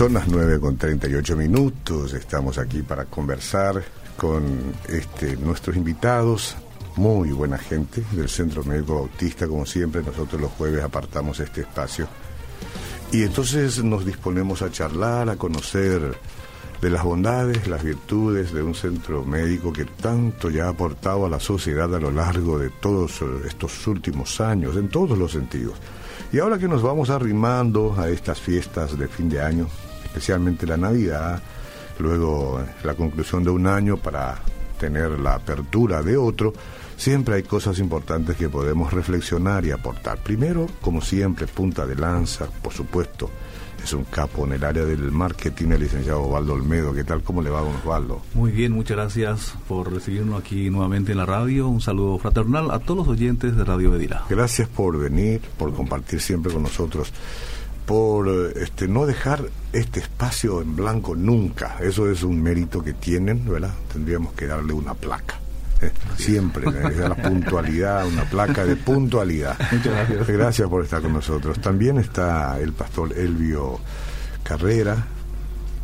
Son las 9 con 38 minutos, estamos aquí para conversar con este, nuestros invitados, muy buena gente del Centro Médico Bautista, como siempre, nosotros los jueves apartamos este espacio. Y entonces nos disponemos a charlar, a conocer de las bondades, las virtudes de un centro médico que tanto ya ha aportado a la sociedad a lo largo de todos estos últimos años, en todos los sentidos. Y ahora que nos vamos arrimando a estas fiestas de fin de año, especialmente la Navidad, luego la conclusión de un año para tener la apertura de otro, siempre hay cosas importantes que podemos reflexionar y aportar. Primero, como siempre, punta de lanza, por supuesto, es un capo en el área del marketing, el licenciado Osvaldo Olmedo. ¿Qué tal? ¿Cómo le va, don Osvaldo? Muy bien, muchas gracias por recibirnos aquí nuevamente en la radio. Un saludo fraternal a todos los oyentes de Radio Bedira. Gracias por venir, por compartir siempre con nosotros, por este, no dejar este espacio en blanco nunca. Eso es un mérito que tienen, ¿verdad? Tendríamos que darle una placa. ¿eh? siempre, ¿eh? la puntualidad, una placa de puntualidad. Muchas gracias. Gracias por estar con nosotros. También está el pastor Elvio Carrera.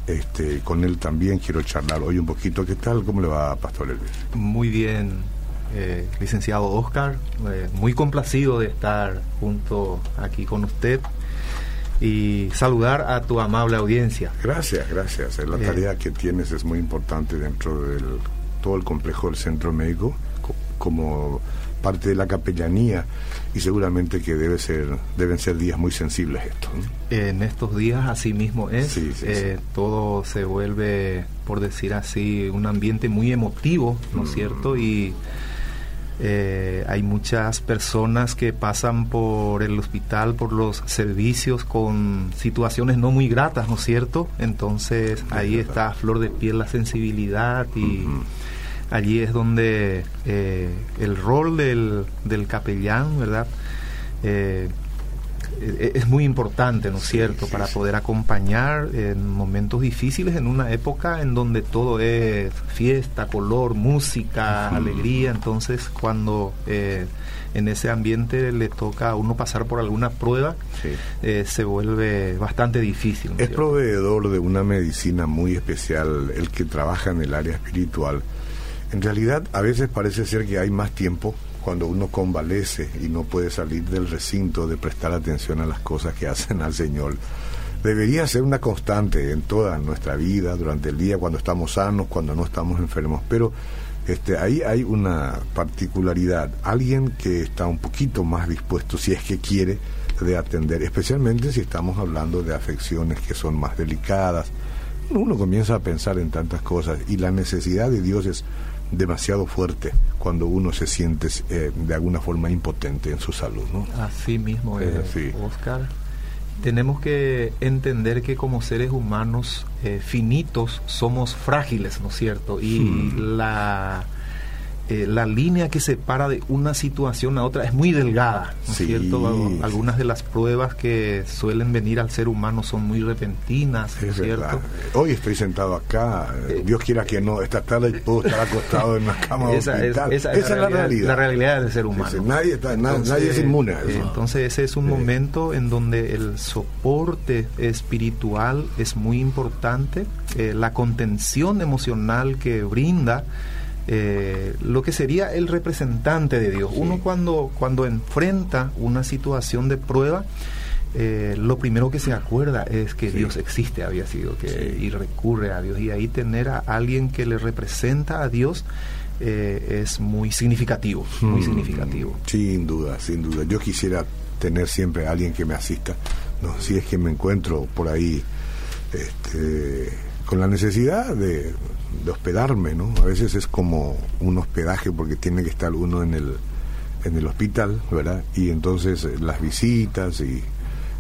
Este, con él también quiero charlar hoy un poquito. ¿Qué tal? ¿Cómo le va, Pastor Elvio? Muy bien, eh, licenciado Oscar. muy complacido de estar junto aquí con usted y saludar a tu amable audiencia. Gracias, gracias. La tarea que tienes es muy importante dentro del todo el complejo del centro médico como parte de la capellanía y seguramente que debe ser deben ser días muy sensibles estos. En estos días así mismo es, eh, todo se vuelve, por decir así, un ambiente muy emotivo, ¿no es mm. cierto? Y eh, hay muchas personas que pasan por el hospital, por los servicios con situaciones no muy gratas, ¿no es cierto? Entonces ahí está a flor de piel la sensibilidad y allí es donde eh, el rol del, del capellán, ¿verdad? Eh, es muy importante, ¿no es cierto?, para poder acompañar en momentos difíciles, en una época en donde todo es fiesta, color, música, alegría. Entonces, cuando eh, en ese ambiente le toca a uno pasar por alguna prueba, se vuelve bastante difícil. es proveedor de una medicina muy especial, el que trabaja en el área espiritual en realidad, a veces parece ser que hay más tiempo cuando uno convalece y no puede salir del recinto de prestar atención a las cosas que hacen al Señor. Debería ser una constante en toda nuestra vida, durante el día, cuando estamos sanos, cuando no estamos enfermos. Pero este, ahí hay una particularidad. Alguien que está un poquito más dispuesto, si es que quiere, de atender, especialmente si estamos hablando de afecciones que son más delicadas. Uno comienza a pensar en tantas cosas y la necesidad de Dios es demasiado fuerte cuando uno se siente eh, de alguna forma impotente en su salud. ¿no? Así mismo es, Oscar. Tenemos que entender que como seres humanos eh, finitos somos frágiles, ¿no es cierto? Y hmm. la eh, la línea que separa de una situación a otra es muy delgada, ¿no es cierto? Algunas de las pruebas que suelen venir al ser humano son muy repentinas, ¿no es cierto? Hoy estoy sentado acá, eh, Dios quiera que no, esta tarde puedo estar acostado en una cama esa, es, esa, es la, realidad, la realidad del ser humano. nadie, está, nadie es inmune a eso. Entonces ese es un momento en donde el soporte espiritual es muy importante, eh, la contención emocional que brinda eh, lo que sería el representante de Dios. Uno cuando, cuando enfrenta una situación de prueba, eh, lo primero que se acuerda es que Dios existe, había sido, que, y recurre a Dios. Y ahí tener a alguien que le representa a Dios eh, es muy significativo, muy hmm. significativo. Sin duda, sin duda. Yo quisiera tener siempre a alguien que me asista. No, si es que me encuentro por ahí este, con la necesidad de de hospedarme, ¿no? A veces es como un hospedaje porque tiene que estar uno en el, en el hospital, ¿verdad? Y entonces eh, las visitas, y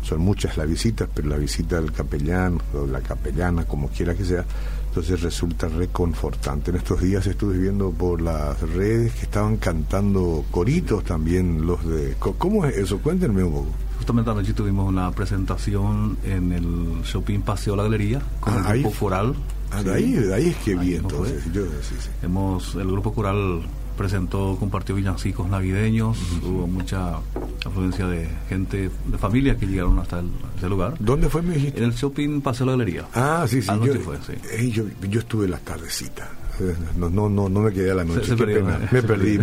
son muchas las visitas, pero la visita del capellán o la capellana, como quiera que sea, entonces resulta reconfortante. En estos días estuve viendo por las redes que estaban cantando coritos también los de... ¿Cómo es eso? Cuéntenme un poco. Justamente anoche tuvimos una presentación en el Shopping Paseo La Galería con ah, el grupo coral Ah, de, ahí, de ahí es que vi entonces. Hemos, el grupo coral presentó, compartió villancicos navideños, hubo mucha afluencia de gente, de familias que llegaron hasta ese lugar. ¿Dónde fue, dijiste? En el shopping Paseo la Galería. Ah, sí, sí. Yo, fue, sí. yo, yo, estuve la tardecita. No, no, no, no me quedé a la noche. Me perdí.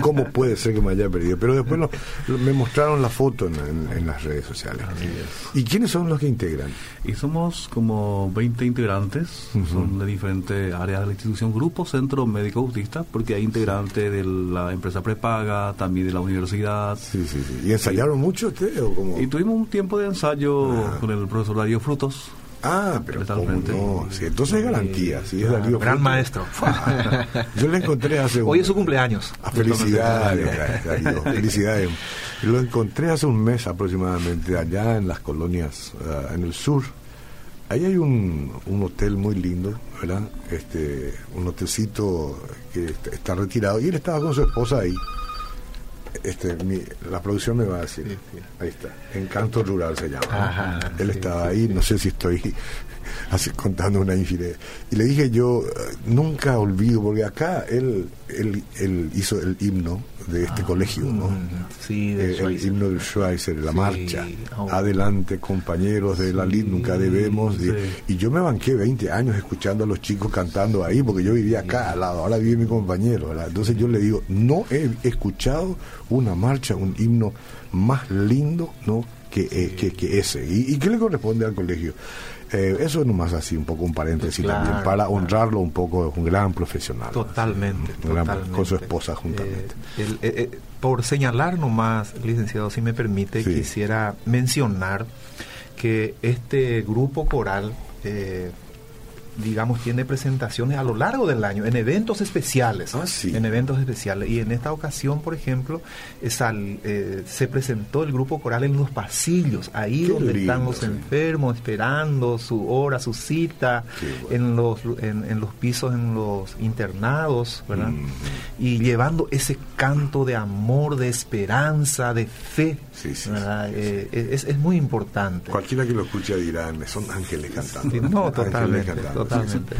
¿Cómo puede ser que me haya perdido? Pero después me mostraron la foto en, las redes sociales. ¿Y quiénes son los que integran? Y somos como 20 integrantes, son de diferentes áreas de la institución, grupo Centro Médico Autista, porque hay integrantes de la empresa prepaga, también de la universidad. Sí, sí, sí. ¿Y ensayaron mucho ustedes? O Y tuvimos un tiempo de ensayo ah. con el profesor Darío Frutos Ah, pero no? Sí, entonces es garantía. Sí, es Gran maestro. Yo le encontré hace un... Hoy es su cumpleaños. Ah, felicidades, Darío, felicidades. Lo encontré hace un mes aproximadamente allá en las colonias, uh, en el sur. Ahí hay un, un hotel muy lindo, ¿verdad? Este, un hotelcito que está retirado y él estaba con su esposa ahí este, la producción me va a decir, ahí está, Encanto Rural se llama. Él estaba ahí, no sé si estoy así, contando una infidelidad. Y le dije yo, nunca olvido, porque acá él, él, él hizo el himno de este ah, colegio, ¿no? Sí, eh, el himno del Schweizer, la marcha. Oh. Adelante, compañeros de la LID, nunca debemos. Y, yo me banqué 20 años escuchando a los chicos cantando ahí, porque yo vivía acá al lado, ahora vive mi compañero. ¿verdad? Entonces yo le digo, no he escuchado una marcha, un himno más lindo, ¿no? Que, eh, que, que, ese. ¿Y, ¿Y qué le corresponde al colegio? Eh, eso es nomás así, un poco un paréntesis también, para honrarlo un poco, es un gran profesional. Totalmente. con su esposa juntamente. Eh, eh, por señalar nomás, licenciado, si me permite, quisiera mencionar que este grupo coral digamos, tiene presentaciones a lo largo del año, en eventos especiales. Ah, en eventos especiales. Y en esta ocasión, por ejemplo, eh, se presentó el grupo coral en los pasillos, ahí donde están los enfermos, esperando su hora, su cita, en, los, en, los pisos, en los internados, ¿verdad? Mm. Y llevando ese canto de amor, de esperanza, de fe. Eh, es, es, muy importante. Cualquiera que lo escuche dirá, son ángeles cantando. no, totalmente. Totalmente.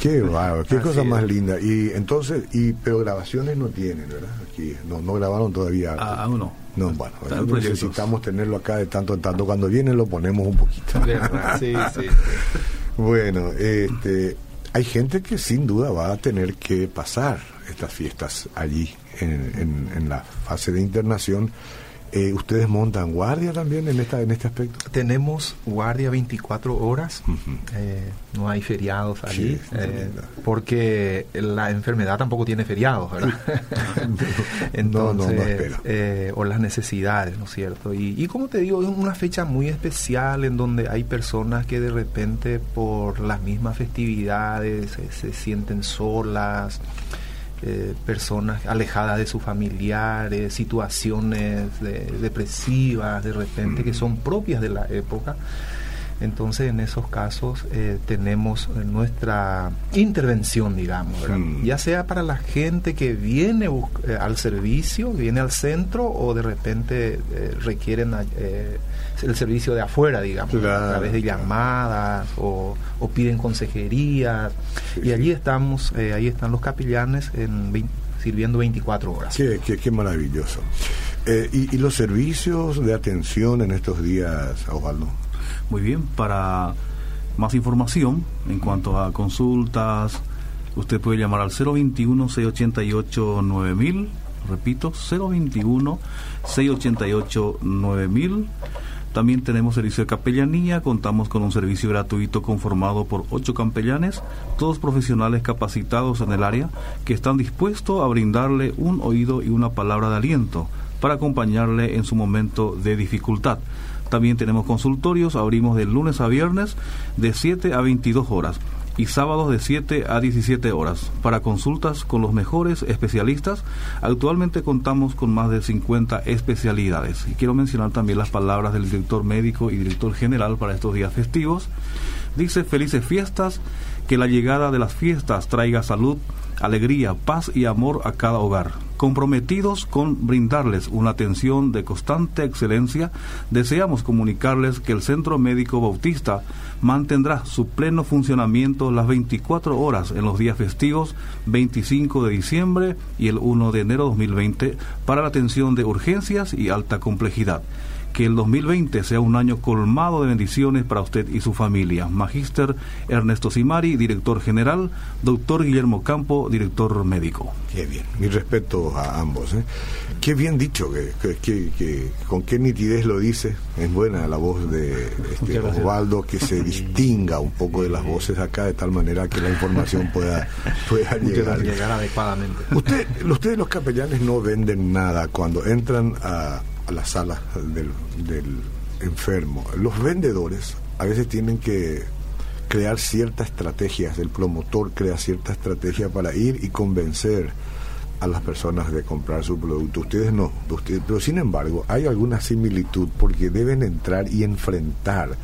Qué qué cosa más linda. Y entonces, y pero grabaciones no tienen, ¿verdad? Aquí no, no grabaron todavía. Ah, aún no. No, bueno, necesitamos tenerlo acá de tanto en tanto. Cuando viene lo ponemos un poquito. sí, sí. bueno, este, hay gente que sin duda va a tener que pasar estas fiestas allí en, en la fase de internación eh, ¿Ustedes montan guardia también en, esta, en este aspecto? Tenemos guardia 24 horas, eh, no hay feriados allí, eh, porque la enfermedad tampoco tiene feriados, ¿verdad? Entonces, o las necesidades, ¿no es cierto? Y, como te digo, es una fecha muy especial en donde hay personas que de repente por las mismas festividades se sienten solas. Eh, personas alejadas de sus familiares, situaciones depresivas de repente que son propias de la época. Entonces, en esos casos eh, tenemos nuestra intervención, digamos, mm. ya sea para la gente que viene eh, al servicio, viene al centro o de repente requieren el servicio de afuera, digamos, a través de llamadas o, piden consejerías. y allí estamos, eh, ahí están los capellanes en sirviendo 24 horas. Qué, qué, maravilloso. Eh, y, los servicios de atención en estos días, Osvaldo? Muy bien, para más información en cuanto a consultas, usted puede llamar al 021-688-9000, repito, 021-688-9000 también tenemos servicio de capellanía, contamos con un servicio gratuito conformado por ocho capellanes, todos profesionales capacitados en el área, que están dispuestos a brindarle un oído y una palabra de aliento para acompañarle en su momento de dificultad. También tenemos consultorios, abrimos de lunes a viernes de 7 a 22 horas y sábados de 7 a 17 horas para consultas con los mejores especialistas. Actualmente contamos con más de 50 especialidades. Y quiero mencionar también las palabras del director médico y director general para estos días festivos. Dice, felices fiestas, que la llegada de las fiestas traiga salud, alegría, paz y amor a cada hogar. Comprometidos con brindarles una atención de constante excelencia, deseamos comunicarles que el Centro Médico Bautista mantendrá su pleno funcionamiento las 24 horas en los días festivos 25 de diciembre y el 1 de enero 2020 para la atención de urgencias y alta complejidad que el 2020 sea un año colmado de bendiciones para usted y su familia. Magíster Ernesto Simari, director general, doctor Guillermo Campo, director médico. Qué bien, mi respeto a ambos. ¿eh? Qué bien dicho, que, con qué nitidez lo dice. Es buena la voz de este, Osvaldo, que se distinga un poco de las voces acá, de tal manera que la información pueda, pueda llegar. llegar adecuadamente. Usted, ustedes los capellanes no venden nada cuando entran a a la sala del, enfermo. Los vendedores a veces tienen que crear ciertas estrategias, el promotor crea cierta estrategia para ir y convencer a las personas de comprar su producto. Ustedes no, ustedes, pero sin embargo hay alguna similitud porque deben entrar y enfrentar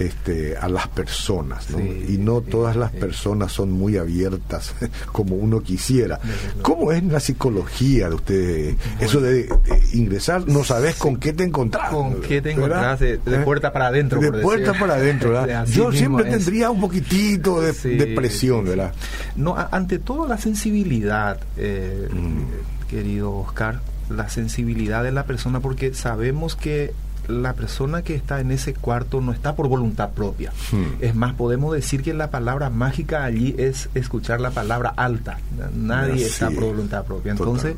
este, a las personas, y no todas las personas son muy abiertas como uno quisiera. ¿Cómo es la psicología de usted? Eso de, ingresar, no sabes con qué te encontrás. Con qué te encontrás de, ¿Eh? puerta para adentro. De puerta para adentro, Yo siempre tendría un poquitito de, presión, ¿verdad? No, ante todo la sensibilidad, eh, mm. querido Oscar, la sensibilidad de la persona, porque sabemos que la persona que está en ese cuarto no está por voluntad propia. Hmm. Es más, podemos decir que la palabra mágica allí es escuchar la palabra alta. Nadie está por voluntad propia. Entonces,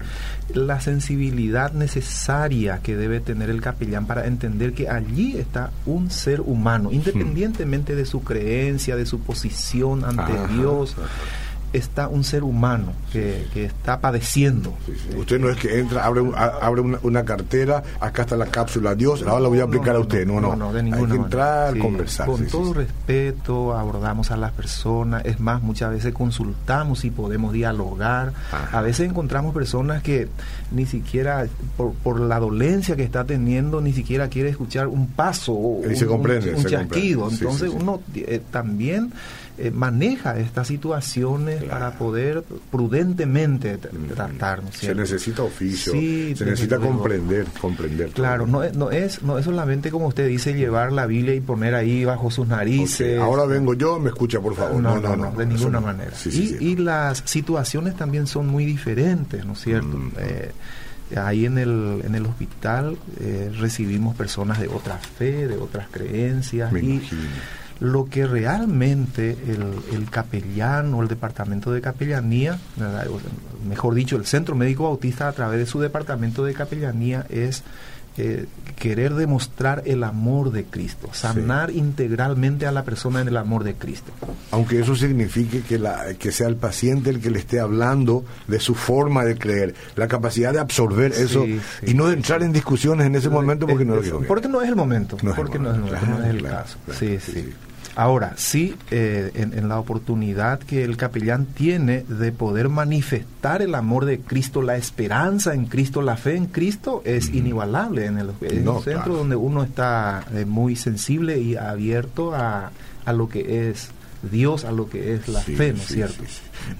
la sensibilidad necesaria que debe tener el capellán para entender que allí está un ser humano, hmm. independientemente de su creencia, de su posición ante Dios está un ser humano que, está padeciendo. Usted no es que entra, abre, abre una, cartera, acá está la cápsula, Dios, ahora la voy a aplicar a usted. No, no, no, de ninguna Hay que entrar, conversar. Con todo respeto, abordamos a las personas, es más, muchas veces consultamos y podemos dialogar. A veces encontramos personas que ni siquiera, por, la dolencia que está teniendo, ni siquiera quiere escuchar un paso, o un, se comprende, un, chasquido. Entonces uno eh, también eh, maneja estas situaciones para poder prudentemente tratarnos. Se necesita oficio, se necesita comprender, comprender. Claro, no, no, es, no es solamente como usted dice llevar la Biblia y poner ahí bajo sus narices. Ahora vengo yo, me escucha por favor. No, no, no, de ninguna manera. y, y, las situaciones también son muy diferentes, ¿no es cierto? Mm. Eh, ahí en el, en el hospital eh, recibimos personas de otra fe, de otras creencias. y lo que realmente el, el capellán o el departamento de capellanía, mejor dicho, el Centro Médico Bautista a través de su departamento de capellanía es eh, querer demostrar el amor de Cristo, sanar integralmente a la persona en el amor de Cristo. Aunque eso signifique que, la, que sea el paciente el que le esté hablando de su forma de creer, la capacidad de absorber eso y no de entrar en discusiones en ese momento porque no lo Porque no es el momento, porque no es el, momento, no es el caso. sí, sí. Ahora, sí, eh, en, la oportunidad que el capellán tiene de poder manifestar el amor de Cristo, la esperanza en Cristo, la fe en Cristo, es inigualable en el, centro donde uno está eh, muy sensible y abierto a, a lo que es Dios a lo que es la fe, ¿no es cierto?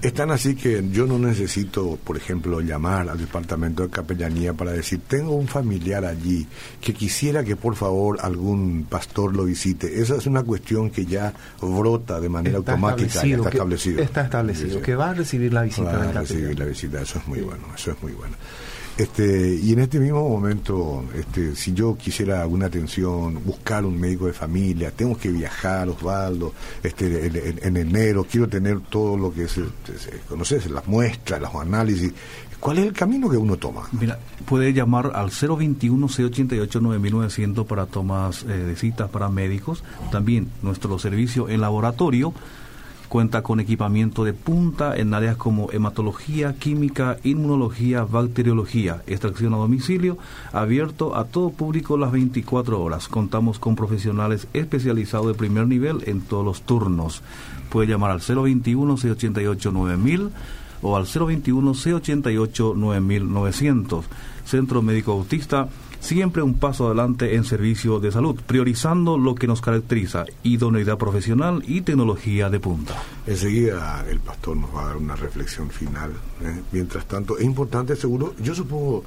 Están así que yo no necesito, por ejemplo, llamar al departamento de capellanía para decir, tengo un familiar allí que quisiera que por favor algún pastor lo visite. Esa es una cuestión que ya brota de manera automática, está establecido. Está establecido, que va a recibir la visita. Va a recibir la visita, eso es muy bueno, eso es muy bueno. Este, y en este mismo momento, este, si yo quisiera alguna atención, buscar un médico de familia, tengo que viajar, Osvaldo, este, en, enero, quiero tener todo lo que es, conoces, las muestras, los análisis. ¿Cuál es el camino que uno toma? Mira, puede llamar al 021-688-9900 para tomas eh, de citas para médicos. También nuestro servicio en laboratorio Cuenta con equipamiento de punta en áreas como hematología, química, inmunología, bacteriología, extracción a domicilio, abierto a todo público las 24 horas. Contamos con profesionales especializados de primer nivel en todos los turnos. Puede llamar al 021-688-9000 o al 021-688-9900. Centro Médico Autista siempre un paso adelante en servicio de salud, priorizando lo que nos caracteriza, idoneidad profesional y tecnología de punta. Enseguida el pastor nos va a dar una reflexión final. ¿eh? Mientras tanto, es importante, seguro, yo supongo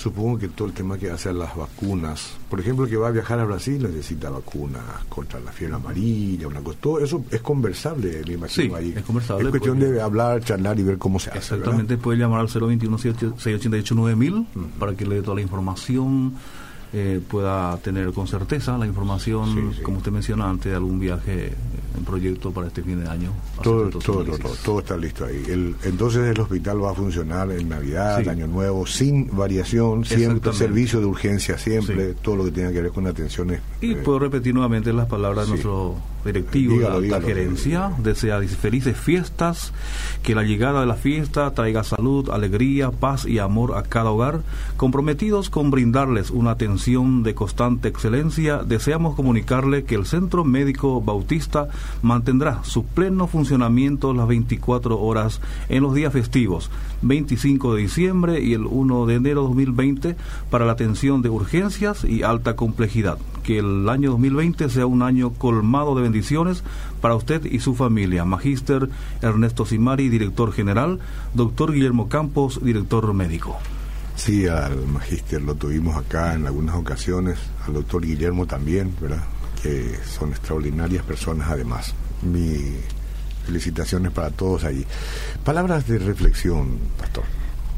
supongo que todo el tema que hace a las vacunas, por ejemplo, que va a viajar a Brasil necesita vacunas contra la fiebre amarilla, una cosa, todo eso es conversable, me imagino sí, Es conversable. Es cuestión de hablar, charlar y ver cómo se hace. Exactamente, puede llamar al 021 688 9000 para que le dé toda la información eh, pueda tener con certeza la información, como usted menciona antes, de algún viaje en proyecto para este fin de año. Todo, todo, todo, está listo ahí. El, entonces el hospital va a funcionar en Navidad, Año Nuevo, sin variación, siempre servicio de urgencia, siempre, todo lo que tenga que ver con atenciones. Y puedo repetir nuevamente las palabras de nuestro directivo de la gerencia. Desea felices fiestas, que la llegada de la fiesta traiga salud, alegría, paz y amor a cada hogar. Comprometidos con brindarles una atención de constante excelencia, deseamos comunicarle que el Centro Médico Bautista mantendrá su pleno funcionamiento las 24 horas en los días festivos, 25 de diciembre y el 1 de enero de 2020, para la atención de urgencias y alta complejidad. Que el año 2020 sea un año colmado de bendiciones para usted y su familia. Magíster Ernesto Simari, director general. Doctor Guillermo Campos, director médico. Sí, al magíster lo tuvimos acá en algunas ocasiones, al doctor Guillermo también, ¿verdad? Que son extraordinarias personas además. Mi felicitaciones para todos allí. Palabras de reflexión, pastor.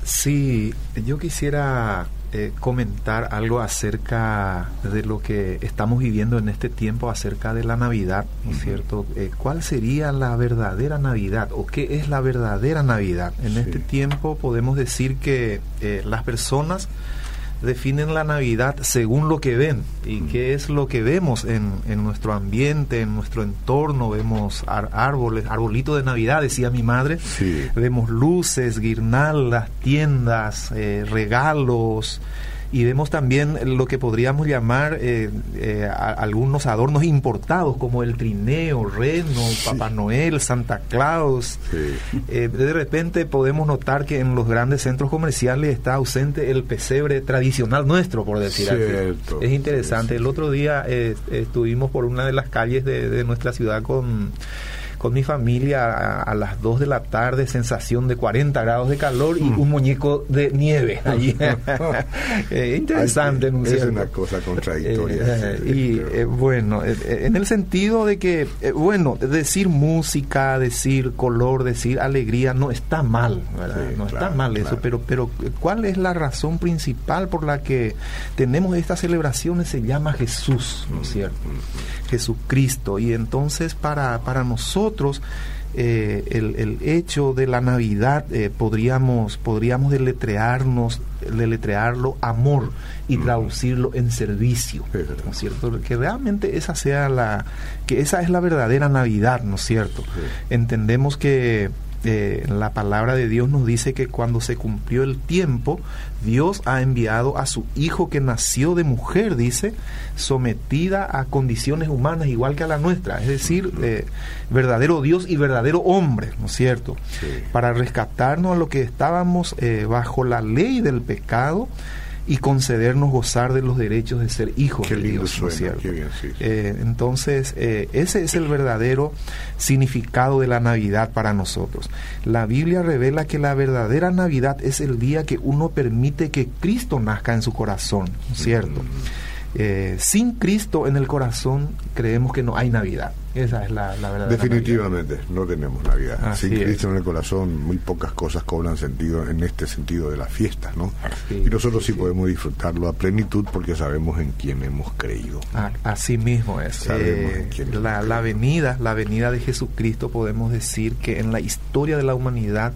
Sí, yo quisiera eh, comentar algo acerca de lo que estamos viviendo en este tiempo, acerca de la Navidad, ¿no es cierto? Eh, ¿Cuál sería la verdadera Navidad o qué es la verdadera Navidad? En este tiempo podemos decir que eh, las personas definen la Navidad según lo que ven y mm. qué es lo que vemos en, en, nuestro ambiente, en nuestro entorno. Vemos árboles, arbolito de Navidad, decía mi madre. Vemos luces, guirnaldas, tiendas, eh, regalos y vemos también lo que podríamos llamar eh, eh, algunos adornos importados como el trineo, reno, Papá Noel, Santa Claus. Eh, de repente podemos notar que en los grandes centros comerciales está ausente el pesebre tradicional nuestro, por decir así. Es interesante. El otro día estuvimos por una de las calles de nuestra ciudad con con mi familia a, las 2 de la tarde, sensación de 40 grados de calor y mm. un muñeco de nieve allí. Eh, interesante, ¿no es una cosa contradictoria. Eh, y eh, bueno, en el sentido de que, bueno, decir música, decir color, decir alegría, no está mal, ¿verdad? no está mal eso, pero, pero ¿cuál es la razón principal por la que tenemos estas celebraciones? Se llama Jesús, ¿no es mm, cierto? Mm, Jesucristo. Y entonces para, para nosotros, eh, el, hecho de la Navidad eh, podríamos, podríamos deletrearnos, deletrearlo amor y traducirlo en servicio, ¿no es cierto? Que realmente esa sea la, que esa es la verdadera Navidad, ¿no es cierto? Entendemos que eh, la palabra de Dios nos dice que cuando se cumplió el tiempo, Dios ha enviado a su Hijo que nació de mujer, dice, sometida a condiciones humanas igual que a la nuestra, es decir, eh, verdadero Dios y verdadero hombre, ¿no es cierto? Para rescatarnos a lo que estábamos eh, bajo la ley del pecado y concedernos gozar de los derechos de ser hijos de Dios. Eh, entonces, eh, ese es el verdadero significado de la Navidad para nosotros. La Biblia revela que la verdadera Navidad es el día que uno permite que Cristo nazca en su corazón, ¿cierto? Mm. Eh, sin Cristo en el corazón creemos que no hay Navidad. Esa es la, verdad. Definitivamente, no tenemos Navidad. sin Cristo en el corazón, muy pocas cosas cobran sentido en este sentido de las fiestas, ¿no? y nosotros sí, podemos disfrutarlo a plenitud porque sabemos en quién hemos creído. así mismo es. Eh, la, la venida, la venida de Jesucristo, podemos decir que en la historia de la humanidad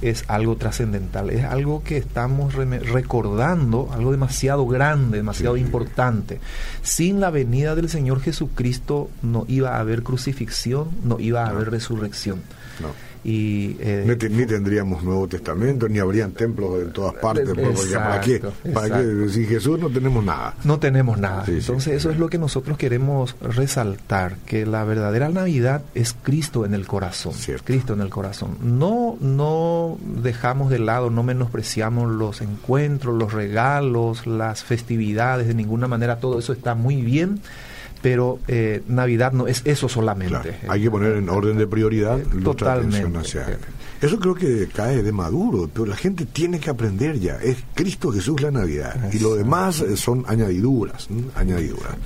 es algo trascendental, es algo que estamos recordando, algo demasiado grande, demasiado importante. Sin la venida del Señor Jesucristo no iba a haber crucifixión, no iba a haber resurrección. Y, eh, ni, tendríamos Nuevo Testamento, ni habrían templos en todas partes. ¿Para qué? ¿Para qué? Sin Jesús no tenemos nada. No tenemos nada. Entonces eso es lo que nosotros queremos resaltar, que la verdadera Navidad es Cristo en el corazón. Cristo en el corazón. No, no dejamos de lado, no menospreciamos los encuentros, los regalos, las festividades, de ninguna manera todo eso está muy bien pero eh, Navidad no es eso solamente. hay que poner en orden de prioridad totalmente. Eso creo que cae de maduro, pero la gente tiene que aprender ya. Es Cristo Jesús la Navidad y lo demás son añadiduras, añadiduras.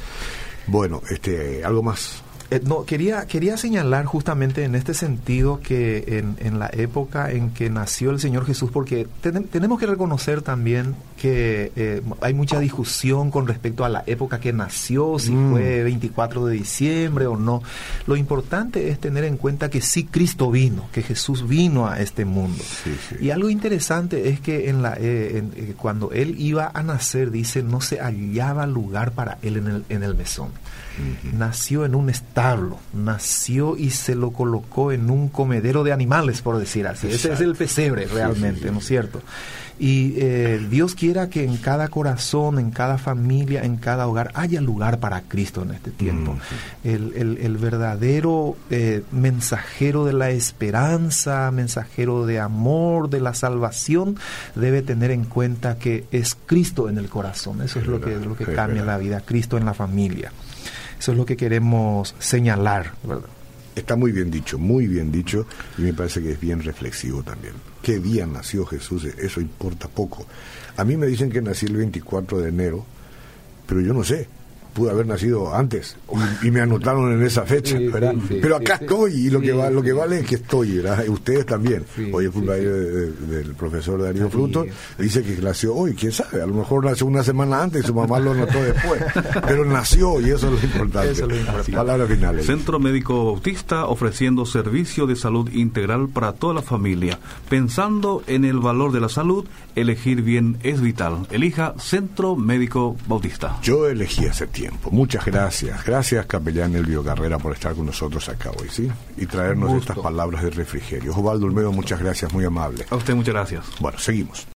Bueno, este, algo más. Eh, no, quería, quería señalar justamente en este sentido que en, en la época en que nació el Señor Jesús, porque tenemos que reconocer también que eh, hay mucha discusión con respecto a la época que nació, si mm. fue 24 de diciembre o no. Lo importante es tener en cuenta que sí Cristo vino, que Jesús vino a este mundo. Y algo interesante es que en la, eh, cuando Él iba a nacer, dice, no se hallaba lugar para Él en el, en el mesón. Nació en un establo, nació y se lo colocó en un comedero de animales, por decir así. Ese es el pesebre realmente, ¿no es cierto? Y eh, Dios quiera que en cada corazón, en cada familia, en cada hogar haya lugar para Cristo en este tiempo. el, verdadero eh, mensajero de la esperanza, mensajero de amor, de la salvación, debe tener en cuenta que es Cristo en el corazón. Eso es, lo que, lo que cambia la vida, Cristo en la familia. Eso es lo que queremos señalar, ¿verdad? Está muy bien dicho, muy bien dicho, y me parece que es bien reflexivo también. ¿Qué día nació Jesús? Eso importa poco. A mí me dicen que nací el 24 de enero, pero yo no sé pude haber nacido antes y, me anotaron en esa fecha, ¿verdad? Pero acá estoy y lo que va, lo que vale es que estoy, ¿verdad? Ustedes también. hoy es cumpleaños del profesor Darío Fruto, dice que nació hoy, quién sabe, a lo mejor nació una semana antes y su mamá lo notó después, pero nació y eso es lo importante. Eso Palabras finales. Centro Médico Bautista ofreciendo servicio de salud integral para toda la familia. Pensando en el valor de la salud, elegir bien es vital. Elija Centro Médico Bautista. Yo elegí ese tiempo Muchas gracias. Gracias, capellán Elvio Carrera, por estar con nosotros acá hoy, ¿sí? Y traernos estas palabras de refrigerio. Osvaldo Olmedo, muchas gracias, muy amable. A usted muchas gracias. Bueno, seguimos.